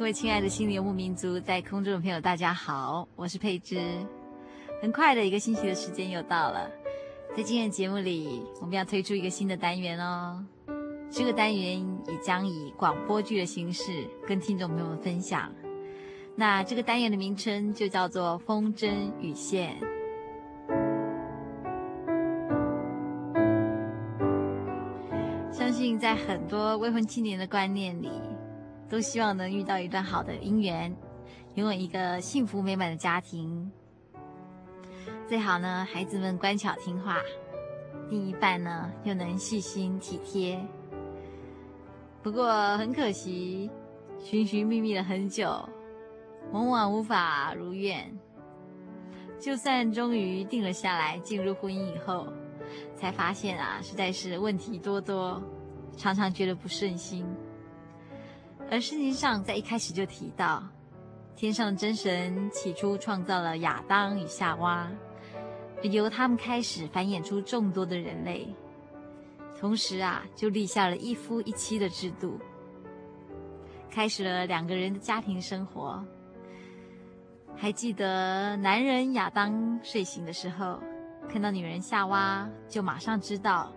各位亲爱的心灵游牧民族，在空中的朋友，大家好，我是佩芝。很快的一个星期的时间又到了，在今天的节目里，我们要推出一个新的单元哦。这个单元也将以广播剧的形式跟听众朋友们分享。那这个单元的名称就叫做《风筝与线》。相信在很多未婚青年的观念里，都希望能遇到一段好的姻缘，拥有一个幸福美满的家庭。最好呢，孩子们乖巧听话，另一半呢又能细心体贴。不过很可惜，寻寻觅觅了很久，往往无法如愿。就算终于定了下来，进入婚姻以后，才发现啊，实在是问题多多，常常觉得不顺心。而圣经上在一开始就提到，天上的真神起初创造了亚当与夏娃，由他们开始繁衍出众多的人类，同时啊，就立下了一夫一妻的制度，开始了两个人的家庭生活。还记得男人亚当睡醒的时候，看到女人夏娃，就马上知道，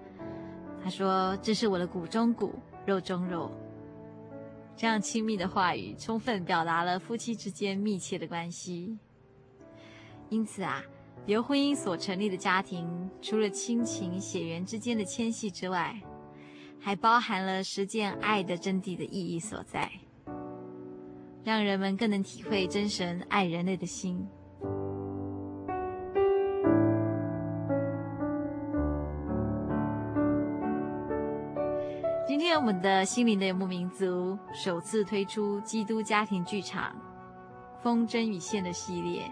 他说：“这是我的骨中骨，肉中肉。”这样亲密的话语，充分表达了夫妻之间密切的关系。因此啊，由婚姻所成立的家庭，除了亲情血缘之间的牵系之外，还包含了实践爱的真谛的意义所在，让人们更能体会真神爱人类的心。在我们的心灵的游牧民族首次推出基督家庭剧场《风筝与线》的系列。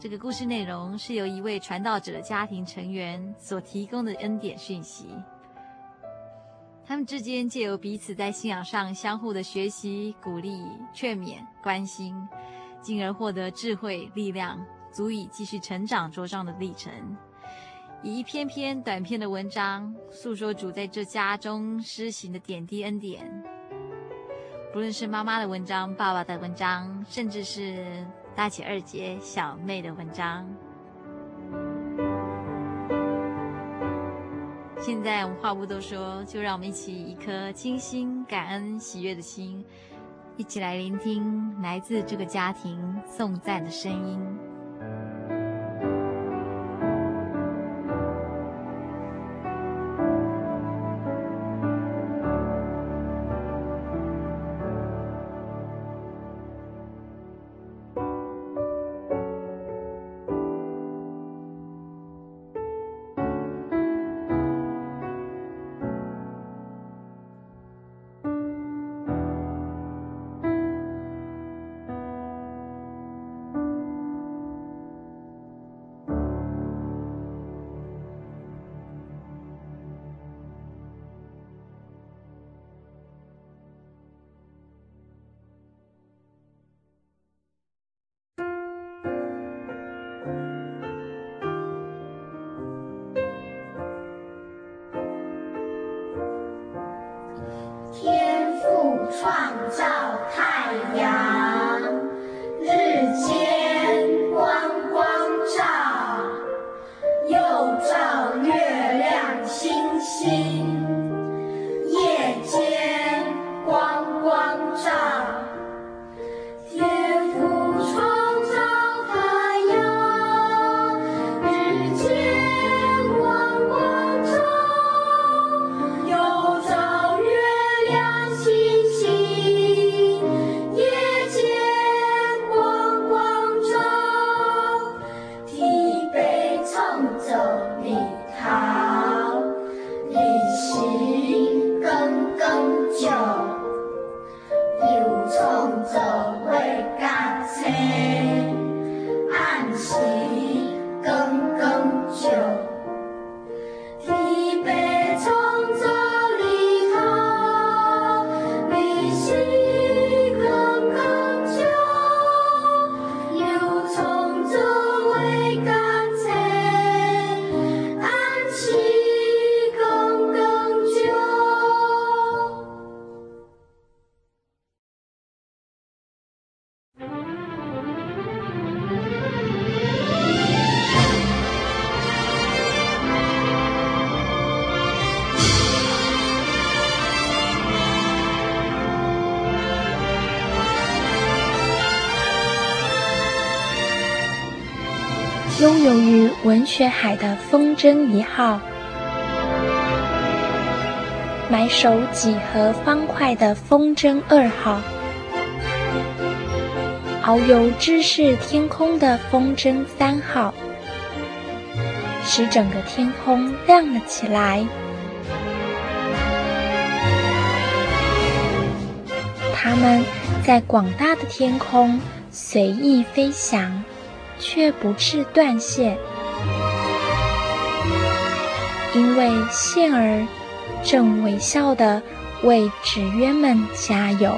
这个故事内容是由一位传道者的家庭成员所提供的恩典讯息。他们之间借由彼此在信仰上相互的学习、鼓励、劝勉、关心，进而获得智慧、力量，足以继续成长茁壮的历程。以一篇篇短篇的文章诉说主在这家中施行的点滴恩典，不论是妈妈的文章、爸爸的文章，甚至是大姐、二姐、小妹的文章。现在我们话不多说，就让我们一起以一颗清心、感恩、喜悦的心，一起来聆听来自这个家庭颂赞的声音。文学海的风筝一号，埋首几何方块的风筝二号，遨游知识天空的风筝三号，使整个天空亮了起来。它们在广大的天空随意飞翔。却不致断线，因为线儿正微笑地为纸鸢们加油。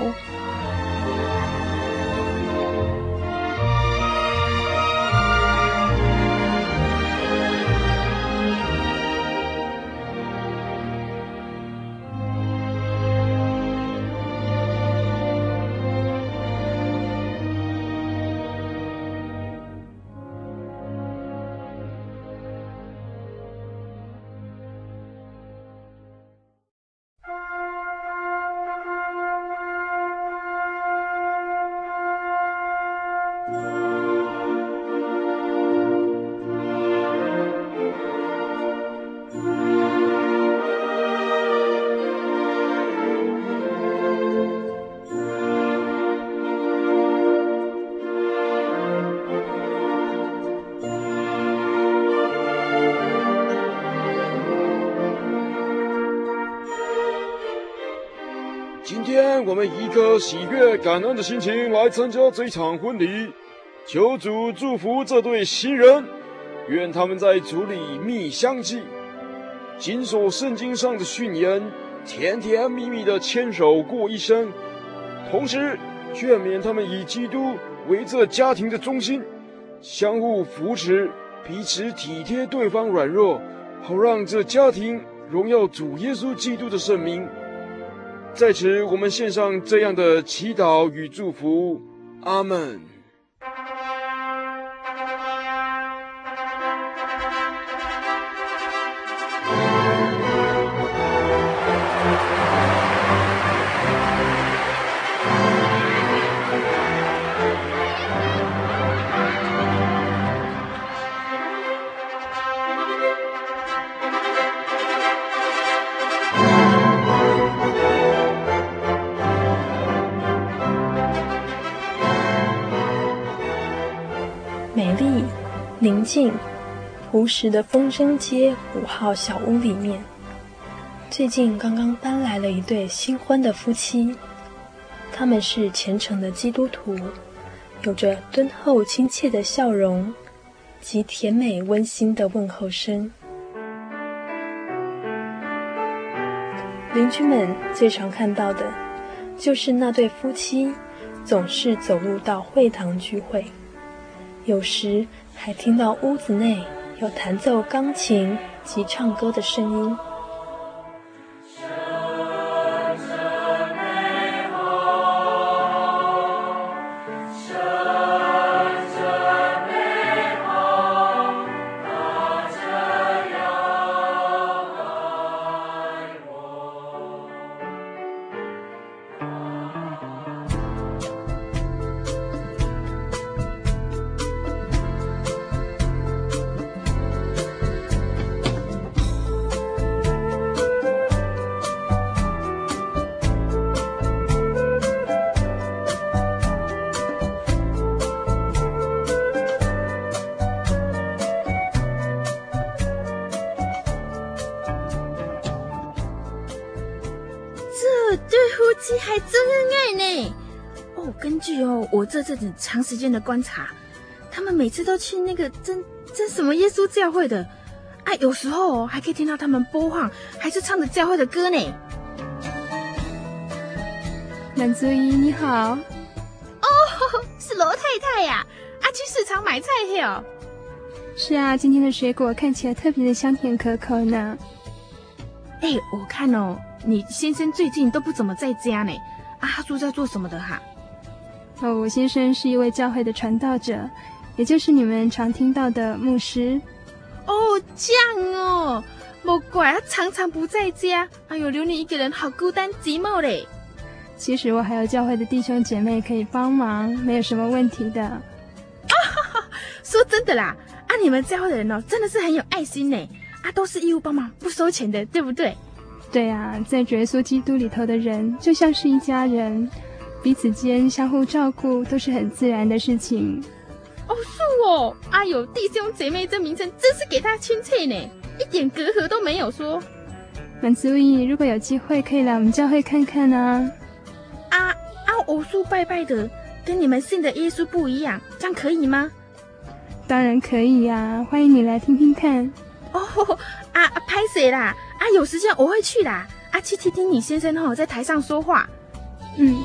喜悦、感恩的心情来参加这场婚礼，求主祝福这对新人，愿他们在主里密相记，谨守圣经上的训言，甜甜蜜蜜的牵手过一生。同时，劝勉他们以基督为这家庭的中心，相互扶持，彼此体贴对方软弱，好让这家庭荣耀主耶稣基督的圣名。在此，我们献上这样的祈祷与祝福，阿门。宁静、朴实的风筝街五号小屋里面，最近刚刚搬来了一对新婚的夫妻。他们是虔诚的基督徒，有着敦厚亲切的笑容及甜美温馨的问候声。邻居们最常看到的，就是那对夫妻总是走路到会堂聚会，有时，还听到屋子内有弹奏钢琴及唱歌的声音。这阵子长时间的观察，他们每次都去那个真真什么耶稣教会的，啊，有时候哦还可以听到他们播放还是唱着教会的歌呢。满足姨你好，哦，是罗太太呀，啊，去市场买菜去哦。是啊，今天的水果看起来特别的香甜可口呢。哎，我看哦，你先生最近都不怎么在家呢。啊，他住在做什么的哈？哦，我先生是一位教会的传道者，也就是你们常听到的牧师。哦，这样哦，莫怪他常常不在家。哎呦，留你一个人好孤单寂寞嘞。其实我还有教会的弟兄姐妹可以帮忙，没有什么问题的。啊哈哈，说真的啦，啊，你们教会的人哦，真的是很有爱心呢。啊，都是义务帮忙，不收钱的，对不对？对啊，在主耶稣基督里头的人，就像是一家人，彼此间相互照顾，都是很自然的事情。哦，是哦，哎呦，弟兄姐妹这名称真是给他亲切呢，一点隔阂都没有说。满足意，如果有机会，可以来我们教会看看啊。啊啊，偶数拜拜的，跟你们信的耶稣不一样，这样可以吗？当然可以呀，啊，欢迎你来听听看。哦，啊，拍谁啦？啊，有时间我会去啦。啊，去听听你先生哦，在台上说话。嗯。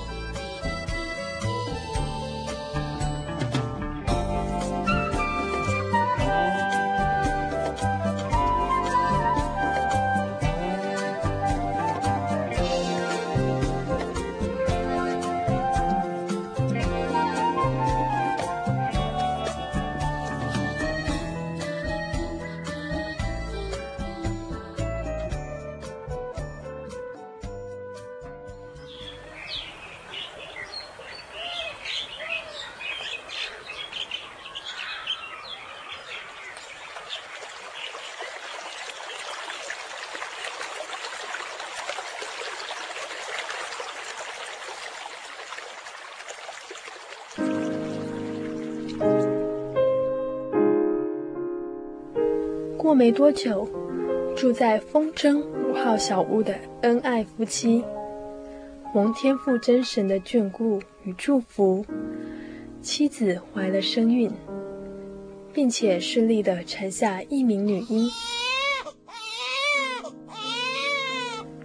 过没多久，住在风筝五号小屋的恩爱夫妻，蒙天父真神的眷顾与祝福，妻子怀了身孕，并且顺利地产下一名女婴。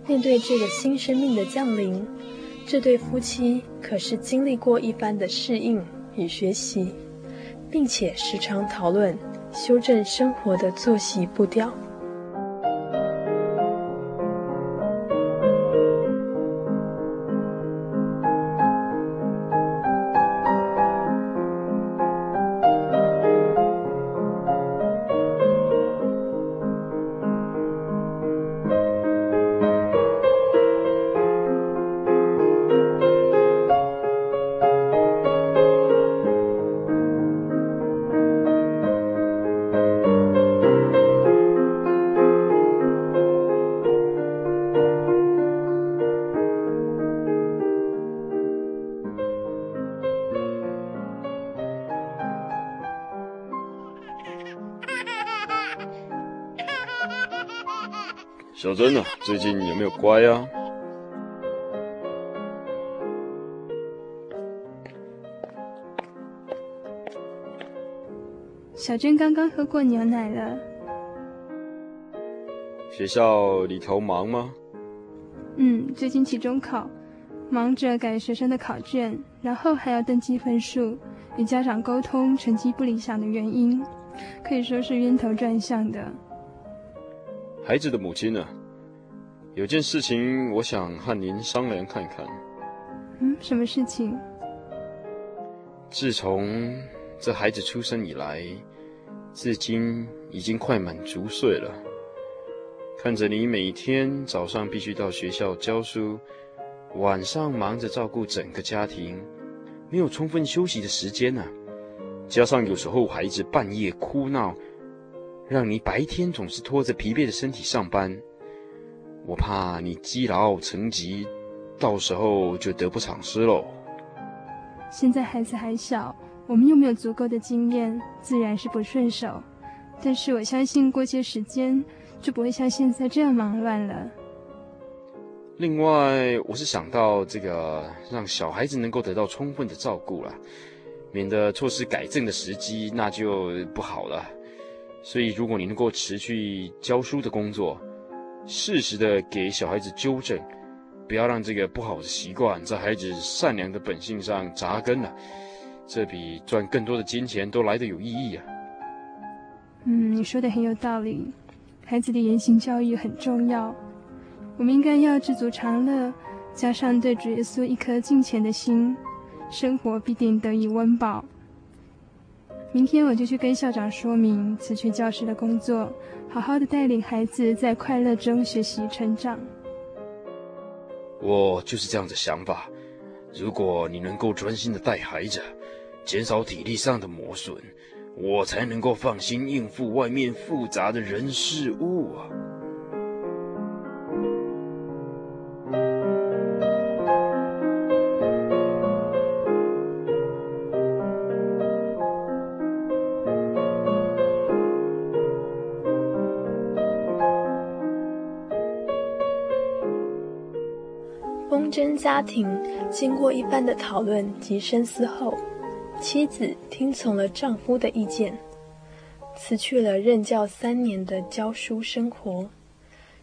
面对这个新生命的降临，这对夫妻可是经历过一番的适应与学习，并且时常讨论。修正生活的作息步调。小珍啊，最近有没有乖啊？小珍刚刚喝过牛奶了。学校里头忙吗？嗯，最近期中考，忙着改学生的考卷，然后还要登记分数，与家长沟通成绩不理想的原因，可以说是晕头转向的。孩子的母亲呢？有件事情我想和您商量看看。嗯，什么事情？自从这孩子出生以来，至今已经快满足岁了。看着你每天早上必须到学校教书，晚上忙着照顾整个家庭，没有充分休息的时间呢、啊。加上有时候孩子半夜哭闹。让你白天总是拖着疲惫的身体上班，我怕你积劳成疾，到时候就得不偿失喽。现在孩子还小，我们又没有足够的经验，自然是不顺手。但是我相信过些时间就不会像现在这样忙乱了。另外，我是想到这个，让小孩子能够得到充分的照顾了，免得错失改正的时机，那就不好了。所以，如果你能够持续教书的工作，适时的给小孩子纠正，不要让这个不好的习惯在孩子善良的本性上扎根了，这比赚更多的金钱都来得有意义啊。嗯，你说的很有道理，孩子的言行教育很重要。我们应该要知足常乐，加上对主耶稣一颗敬虔的心，生活必定得以温饱。明天我就去跟校长说明辞去教师的工作，好好的带领孩子在快乐中学习成长。我就是这样的想法。如果你能够专心的带孩子，减少体力上的磨损，我才能够放心应付外面复杂的人事物啊。家庭经过一番的讨论及深思后，妻子听从了丈夫的意见，辞去了任教三年的教书生活，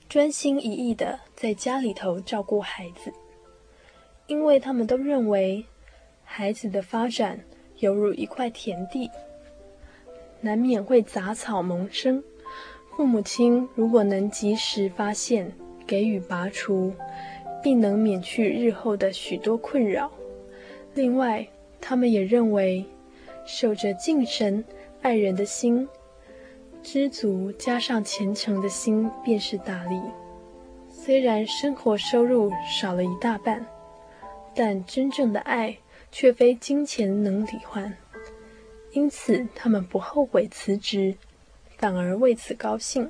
专心一意的在家里头照顾孩子。因为他们都认为，孩子的发展犹如一块田地，难免会杂草萌生。父母亲如果能及时发现，给予拔除。并能免去日后的许多困扰。另外，他们也认为，守着敬神爱人的心，知足加上虔诚的心，便是大利。虽然生活收入少了一大半，但真正的爱却非金钱能抵换。因此，他们不后悔辞职，反而为此高兴。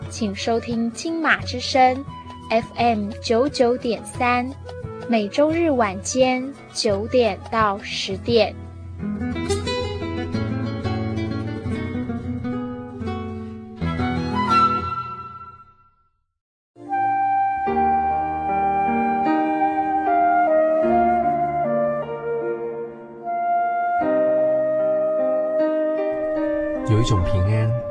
请收听金马之声，FM 九九点三，每周日晚间九点到十点。有一种平安。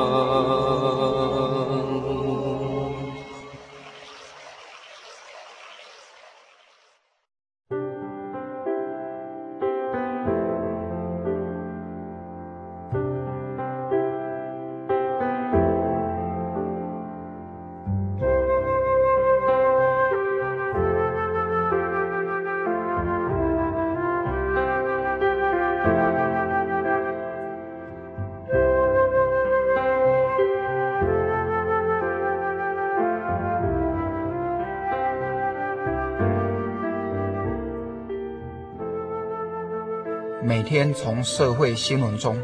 天从社会新闻中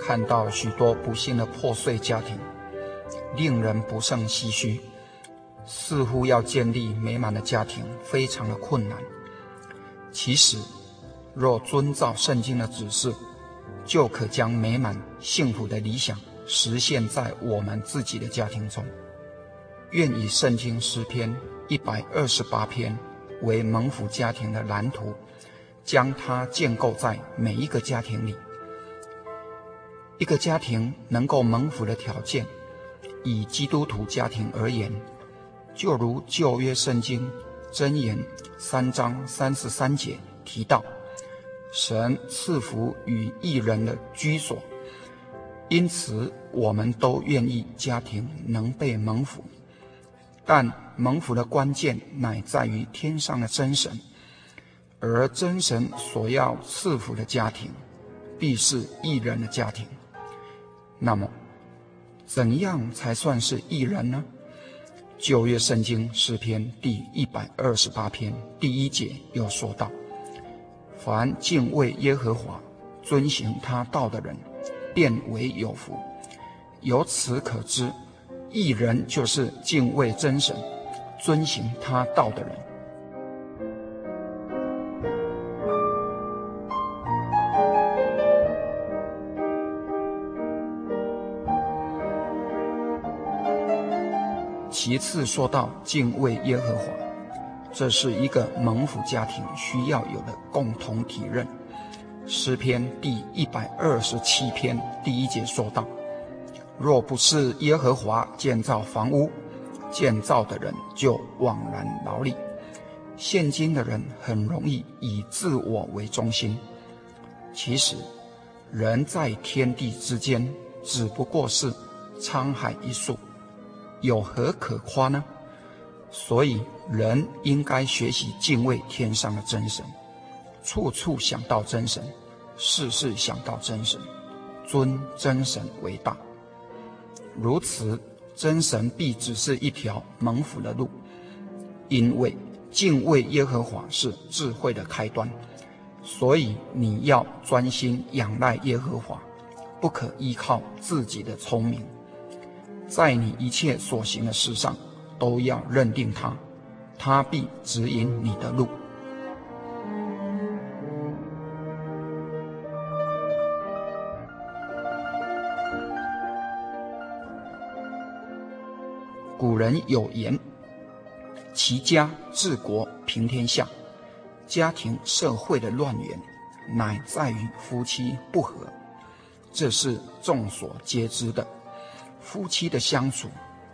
看到许多不幸的破碎家庭，令人不胜唏嘘。似乎要建立美满的家庭非常的困难。其实，若遵照圣经的指示，就可将美满幸福的理想实现在我们自己的家庭中。愿以圣经诗篇一百二十八篇为蒙福家庭的蓝图，将它建构在每一个家庭里。一个家庭能够蒙福的条件，以基督徒家庭而言。就如旧约圣经箴言三章三十三节提到，神赐福与义人的居所，因此我们都愿意家庭能被蒙福。但蒙福的关键乃在于天上的真神，而真神所要赐福的家庭，必是义人的家庭。那么，怎样才算是义人呢？旧约圣经诗篇第一百二十八篇第一节又说道：“凡敬畏耶和华、遵行他道的人，便为有福。”由此可知，义人就是敬畏真神、遵行他道的人。其次说到敬畏耶和华，这是一个蒙福家庭需要有的共同体认。诗篇第一百二十七篇第一节说道：“若不是耶和华建造房屋，建造的人就枉然劳力。”现今的人很容易以自我为中心，其实人在天地之间只不过是沧海一粟。有何可夸呢？所以人应该学习敬畏天上的真神，处处想到真神，事事想到真神，尊真神为大。如此，真神必只是一条蒙福的路。因为敬畏耶和华是智慧的开端，所以你要专心仰赖耶和华，不可依靠自己的聪明。在你一切所行的事上，都要认定他，他必指引你的路。古人有言：“齐家治国平天下。”家庭社会的乱源，乃在于夫妻不和，这是众所皆知的。夫妻的相处，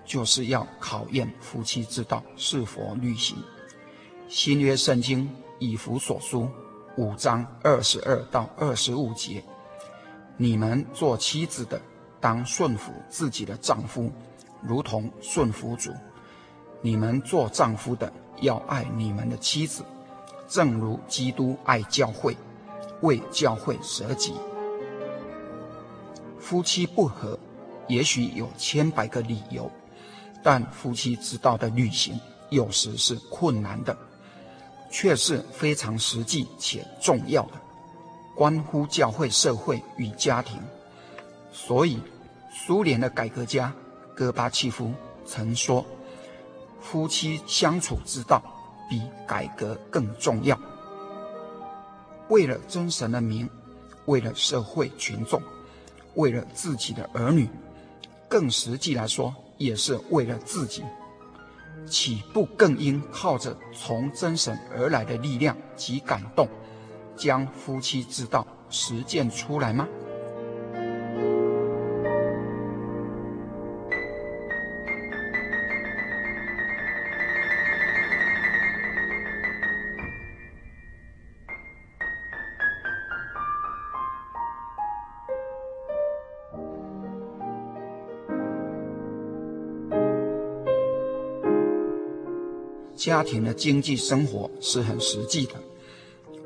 就是要考验夫妻之道是否履行。新约圣经以弗所书五章二十二到二十五节：你们做妻子的，当顺服自己的丈夫，如同顺服主；你们做丈夫的，要爱你们的妻子，正如基督爱教会，为教会舍己。夫妻不和。也许有千百个理由，但夫妻之道的履行有时是困难的，却是非常实际且重要的，关乎教会、社会与家庭。所以，苏联的改革家戈巴契夫曾说：“夫妻相处之道比改革更重要。”为了真神的名，为了社会群众，为了自己的儿女。更实际来说，也是为了自己，岂不更应靠着从真神而来的力量及感动，将夫妻之道实践出来吗？家庭的经济生活是很实际的，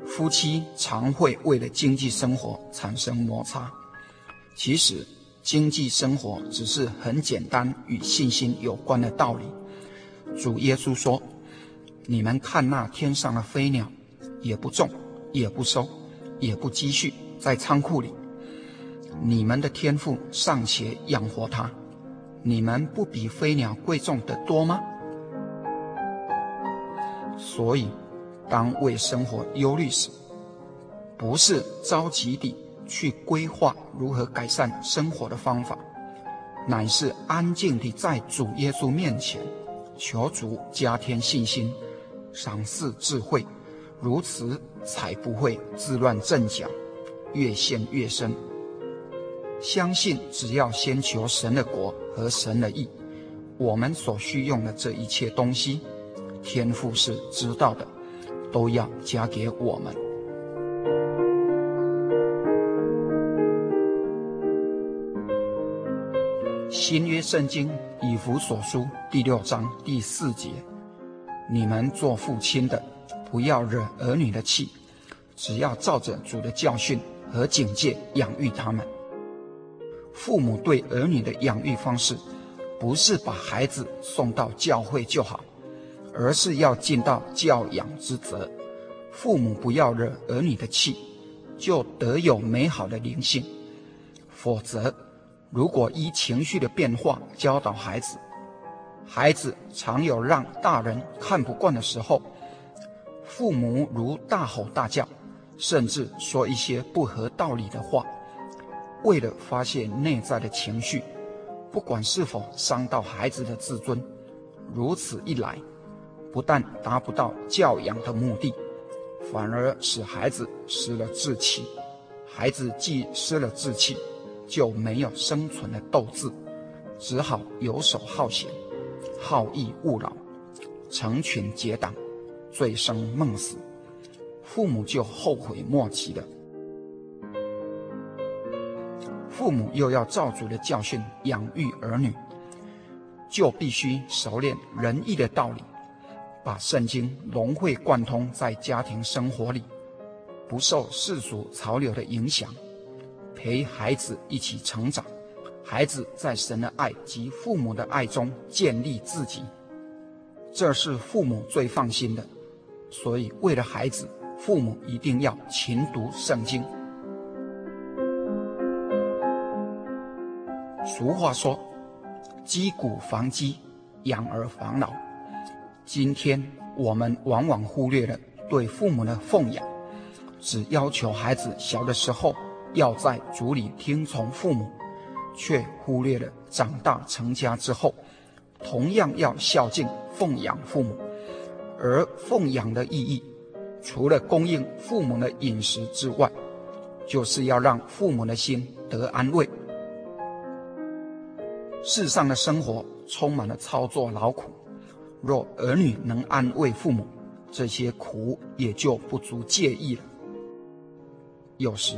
夫妻常会为了经济生活产生摩擦。其实，经济生活只是很简单与信心有关的道理。主耶稣说：“你们看那天上的飞鸟，也不种，也不收，也不积蓄，在仓库里，你们的天赋尚且养活它，你们不比飞鸟贵重得多吗？所以，当为生活忧虑时，不是着急地去规划如何改善生活的方法，乃是安静地在主耶稣面前，求主加添信心，赏赐智慧。如此才不会自乱阵脚，越陷越深。相信只要先求神的国和神的义，我们所需用的这一切东西，天父是知道的，都要加给我们。新约圣经以弗所书第六章第四节：你们做父亲的。不要惹儿女的气，只要照着主的教训和警戒养育他们。父母对儿女的养育方式，不是把孩子送到教会就好，而是要尽到教养之责。父母不要惹儿女的气，就得有美好的灵性。否则，如果依情绪的变化教导孩子，孩子常有让大人看不惯的时候。父母如大吼大叫，甚至说一些不合道理的话，为了发泄内在的情绪，不管是否伤到孩子的自尊，如此一来，不但达不到教养的目的，反而使孩子失了志气。孩子既失了志气，就没有生存的斗志，只好游手好闲，好逸恶劳，成群结党。醉生梦死，父母就后悔莫及了。父母又要照主的教训养育儿女，就必须熟练仁义的道理，把圣经融会贯通在家庭生活里，不受世俗潮流的影响，陪孩子一起成长。孩子在神的爱及父母的爱中建立自己，这是父母最放心的。所以，为了孩子，父母一定要勤读圣经。俗话说：“积谷防饥，养儿防老。”今天我们往往忽略了对父母的奉养，只要求孩子小的时候要在族里听从父母，却忽略了长大成家之后，同样要孝敬奉养父母。而奉养的意义，除了供应父母的饮食之外，就是要让父母的心得安慰。世上的生活充满了操作劳苦，若儿女能安慰父母，这些苦也就不足介意了。有时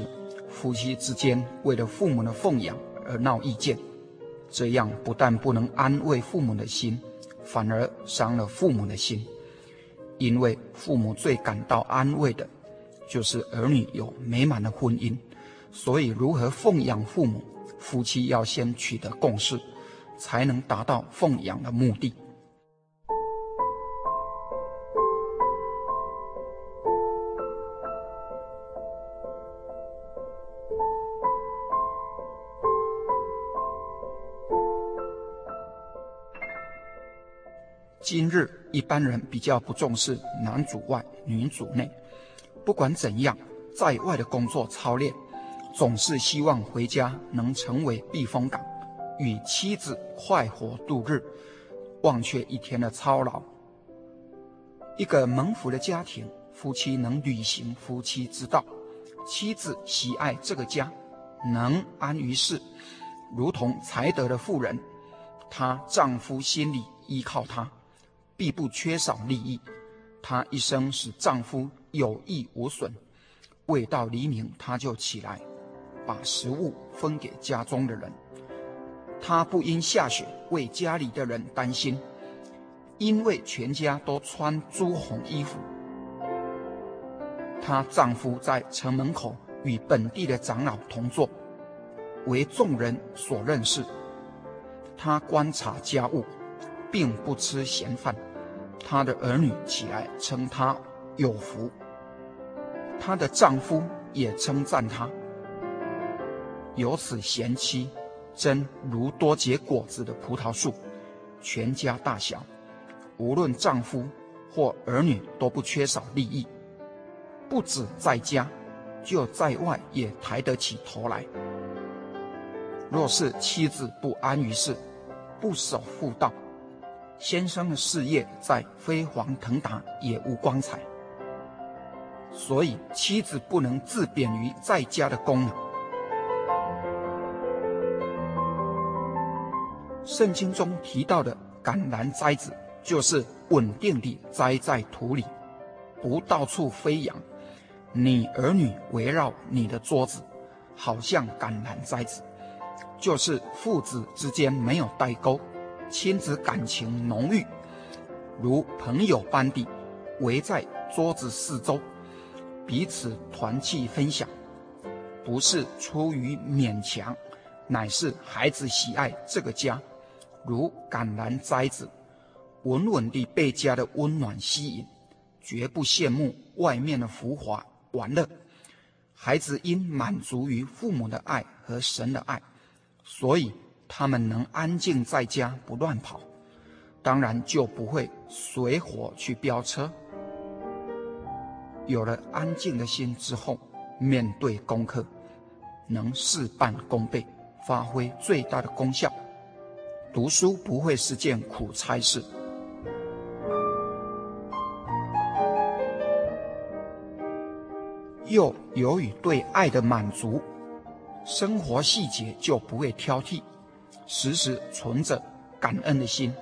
夫妻之间为了父母的奉养而闹意见，这样不但不能安慰父母的心，反而伤了父母的心。因为父母最感到安慰的，就是儿女有美满的婚姻，所以如何奉养父母，夫妻要先取得共识，才能达到奉养的目的。今日一般人比较不重视男主外女主内，不管怎样，在外的工作操练，总是希望回家能成为避风港，与妻子快活度日，忘却一天的操劳。一个蒙福的家庭，夫妻能履行夫妻之道，妻子喜爱这个家，能安于世，如同才德的妇人，她丈夫心里依靠她。必不缺少利益，她一生使丈夫有益无损。未到黎明，她就起来，把食物分给家中的人。她不因下雪为家里的人担心，因为全家都穿朱红衣服。她丈夫在城门口与本地的长老同坐，为众人所认识。她观察家务，并不吃闲饭。她的儿女起来称她有福，她的丈夫也称赞她，有此贤妻，真如多结果子的葡萄树，全家大小，无论丈夫或儿女都不缺少利益，不止在家，就在外也抬得起头来。若是妻子不安于室，不守妇道，先生的事业再飞黄腾达也无光彩。所以妻子不能自贬于在家的功能。圣经中提到的橄榄栽子，就是稳定地栽在土里，不到处飞扬。你儿女围绕你的桌子，好像橄榄栽子，就是父子之间没有代沟，亲子感情浓郁，如朋友般地围在桌子四周，彼此团契分享，不是出于勉强，乃是孩子喜爱这个家。如橄榄栽子，稳稳地被家的温暖吸引，绝不羡慕外面的浮华玩乐。孩子因满足于父母的爱和神的爱，所以他们能安静在家不乱跑，当然就不会随火去飙车。有了安静的心之后，面对功课，能事半功倍，发挥最大的功效。读书不会是件苦差事，又由于对爱的满足，生活细节就不会挑剔，时时存着感恩的心，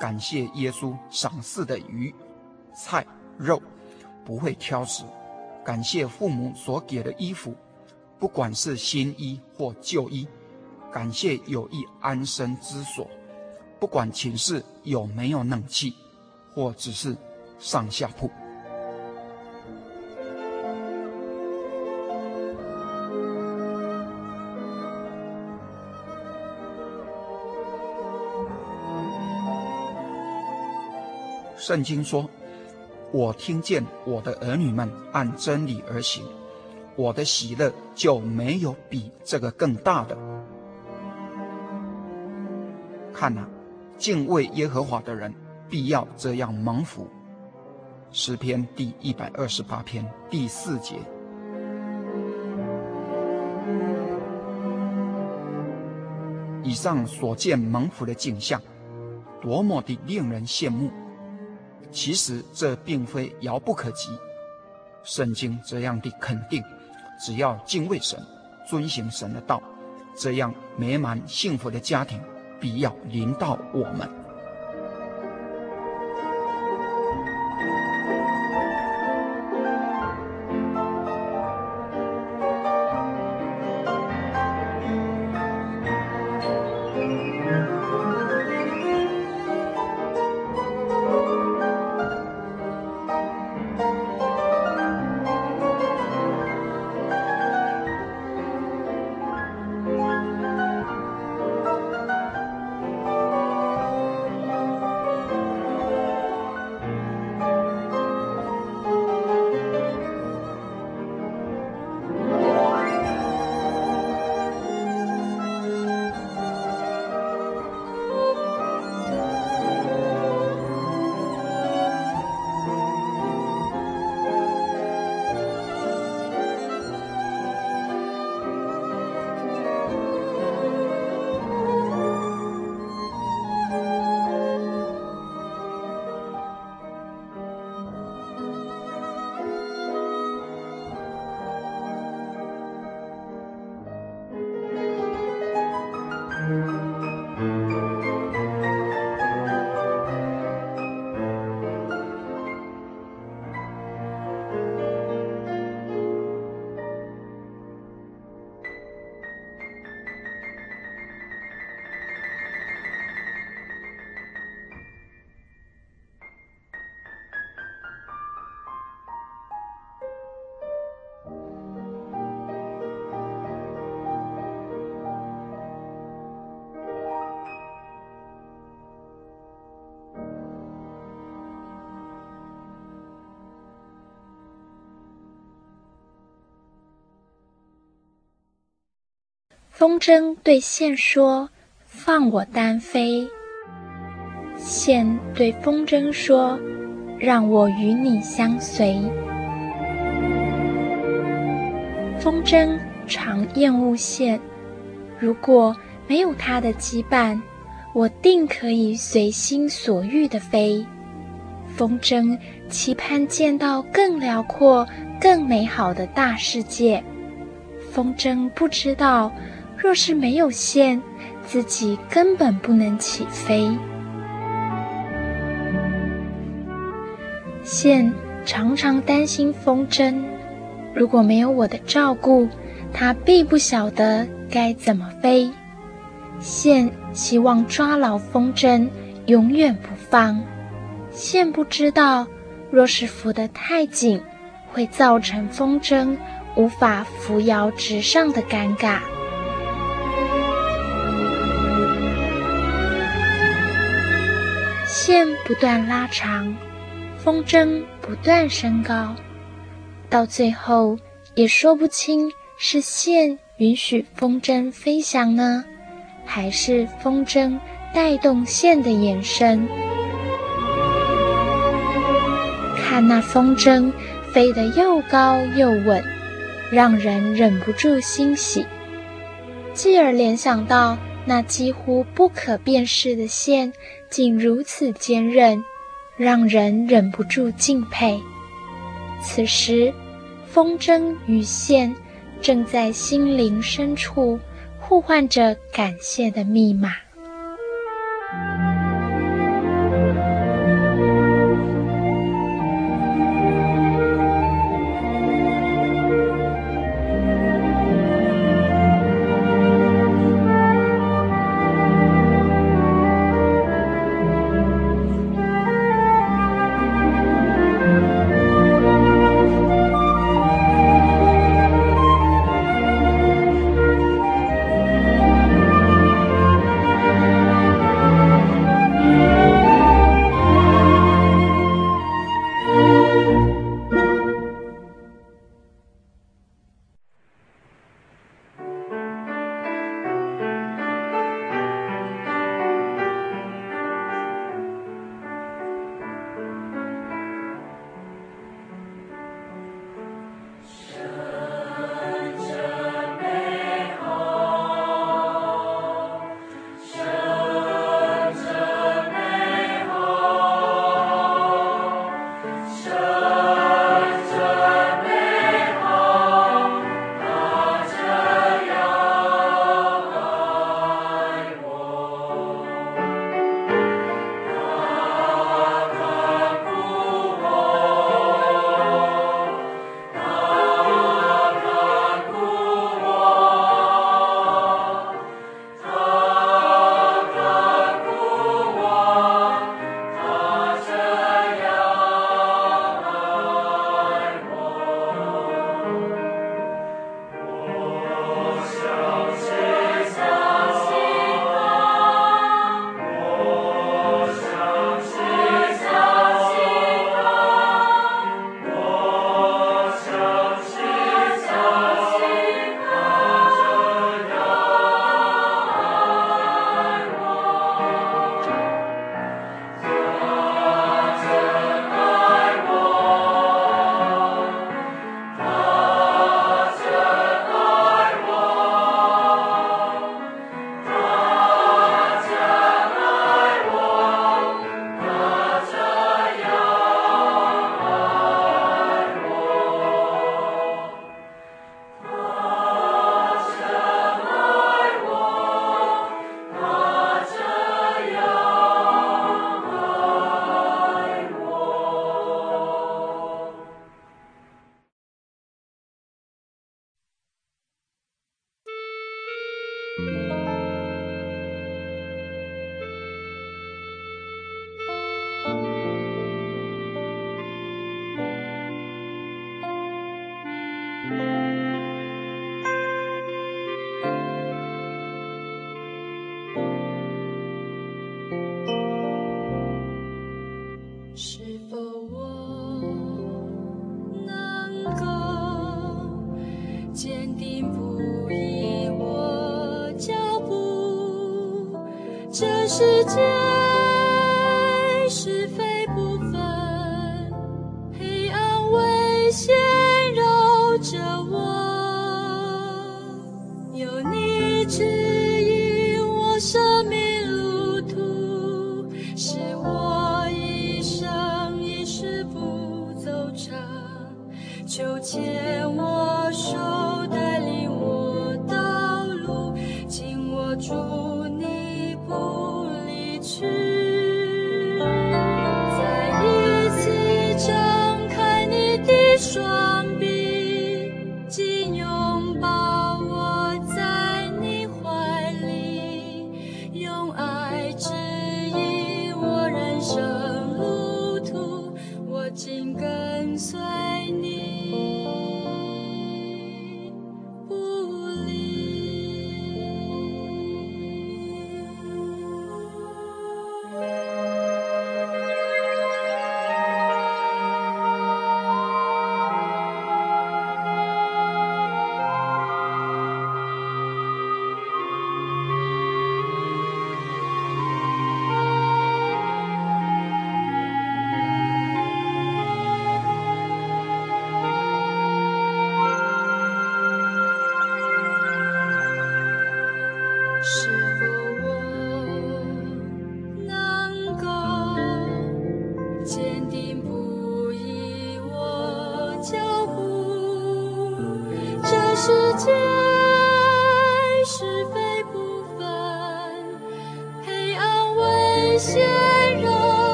感谢耶稣赏赐的鱼、菜、肉，不会挑食，感谢父母所给的衣服，不管是新衣或旧衣，感谢有一安身之所。不管寝室有没有冷气，或只是上下铺。圣经说：“我听见我的儿女们按真理而行，我的喜乐就没有比这个更大的。”看呐。敬畏耶和华的人，必要这样蒙福。诗篇第一百二十八篇第四节。以上所见蒙福的景象，多么的令人羡慕！其实这并非遥不可及。圣经这样的肯定：只要敬畏神，遵行神的道，这样美满幸福的家庭。必要临到我们。风筝对线说：“放我单飞。”线对风筝说：“让我与你相随。”风筝常厌恶线，如果没有它的羁绊，我定可以随心所欲地飞。风筝期盼见到更辽阔、更美好的大世界。风筝不知道，若是没有线，自己根本不能起飞。线常常担心风筝，如果没有我的照顾，它必不晓得该怎么飞。线希望抓牢风筝，永远不放。线不知道，若是扶得太紧，会造成风筝无法扶摇直上的尴尬。线不断拉长，风筝不断升高，到最后也说不清是线允许风筝飞翔呢，还是风筝带动线的延伸。看那风筝飞得又高又稳，让人忍不住欣喜，继而联想到那几乎不可辨识的线竟如此坚韧，让人忍不住敬佩。此时，风筝与线正在心灵深处互换着感谢的密码。不离去。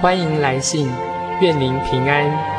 欢迎来信，愿您平安。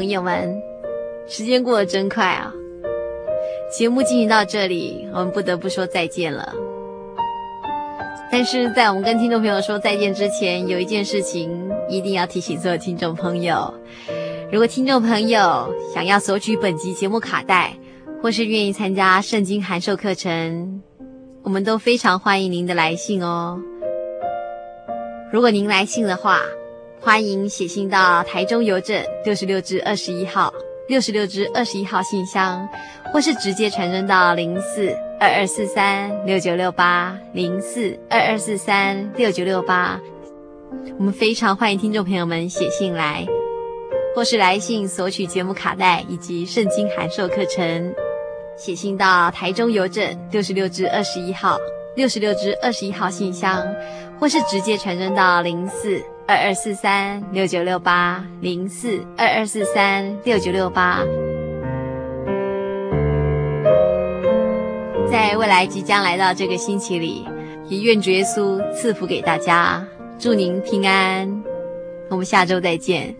朋友们，时间过得真快啊！节目进行到这里，我们不得不说再见了。但是在我们跟听众朋友说再见之前，有一件事情一定要提醒所有听众朋友：如果听众朋友想要索取本集节目卡带，或是愿意参加圣经函授课程，我们都非常欢迎您的来信哦。如果您来信的话，欢迎写信到台中邮政六十六支二十一号六十六支二十一号信箱，或是直接传真到零四二二四三六九六八零四二二四三六九六八。我们非常欢迎听众朋友们写信来，或是来信索取节目卡带以及圣经函授课程。写信到台中邮政六十六支二十一号六十六支二十一号信箱，或是直接传真到零四。二二四三六九六八零四二二四三六九六八，在未来即将来到这个星期里，也愿主耶稣赐福给大家，祝您平安。我们下周再见。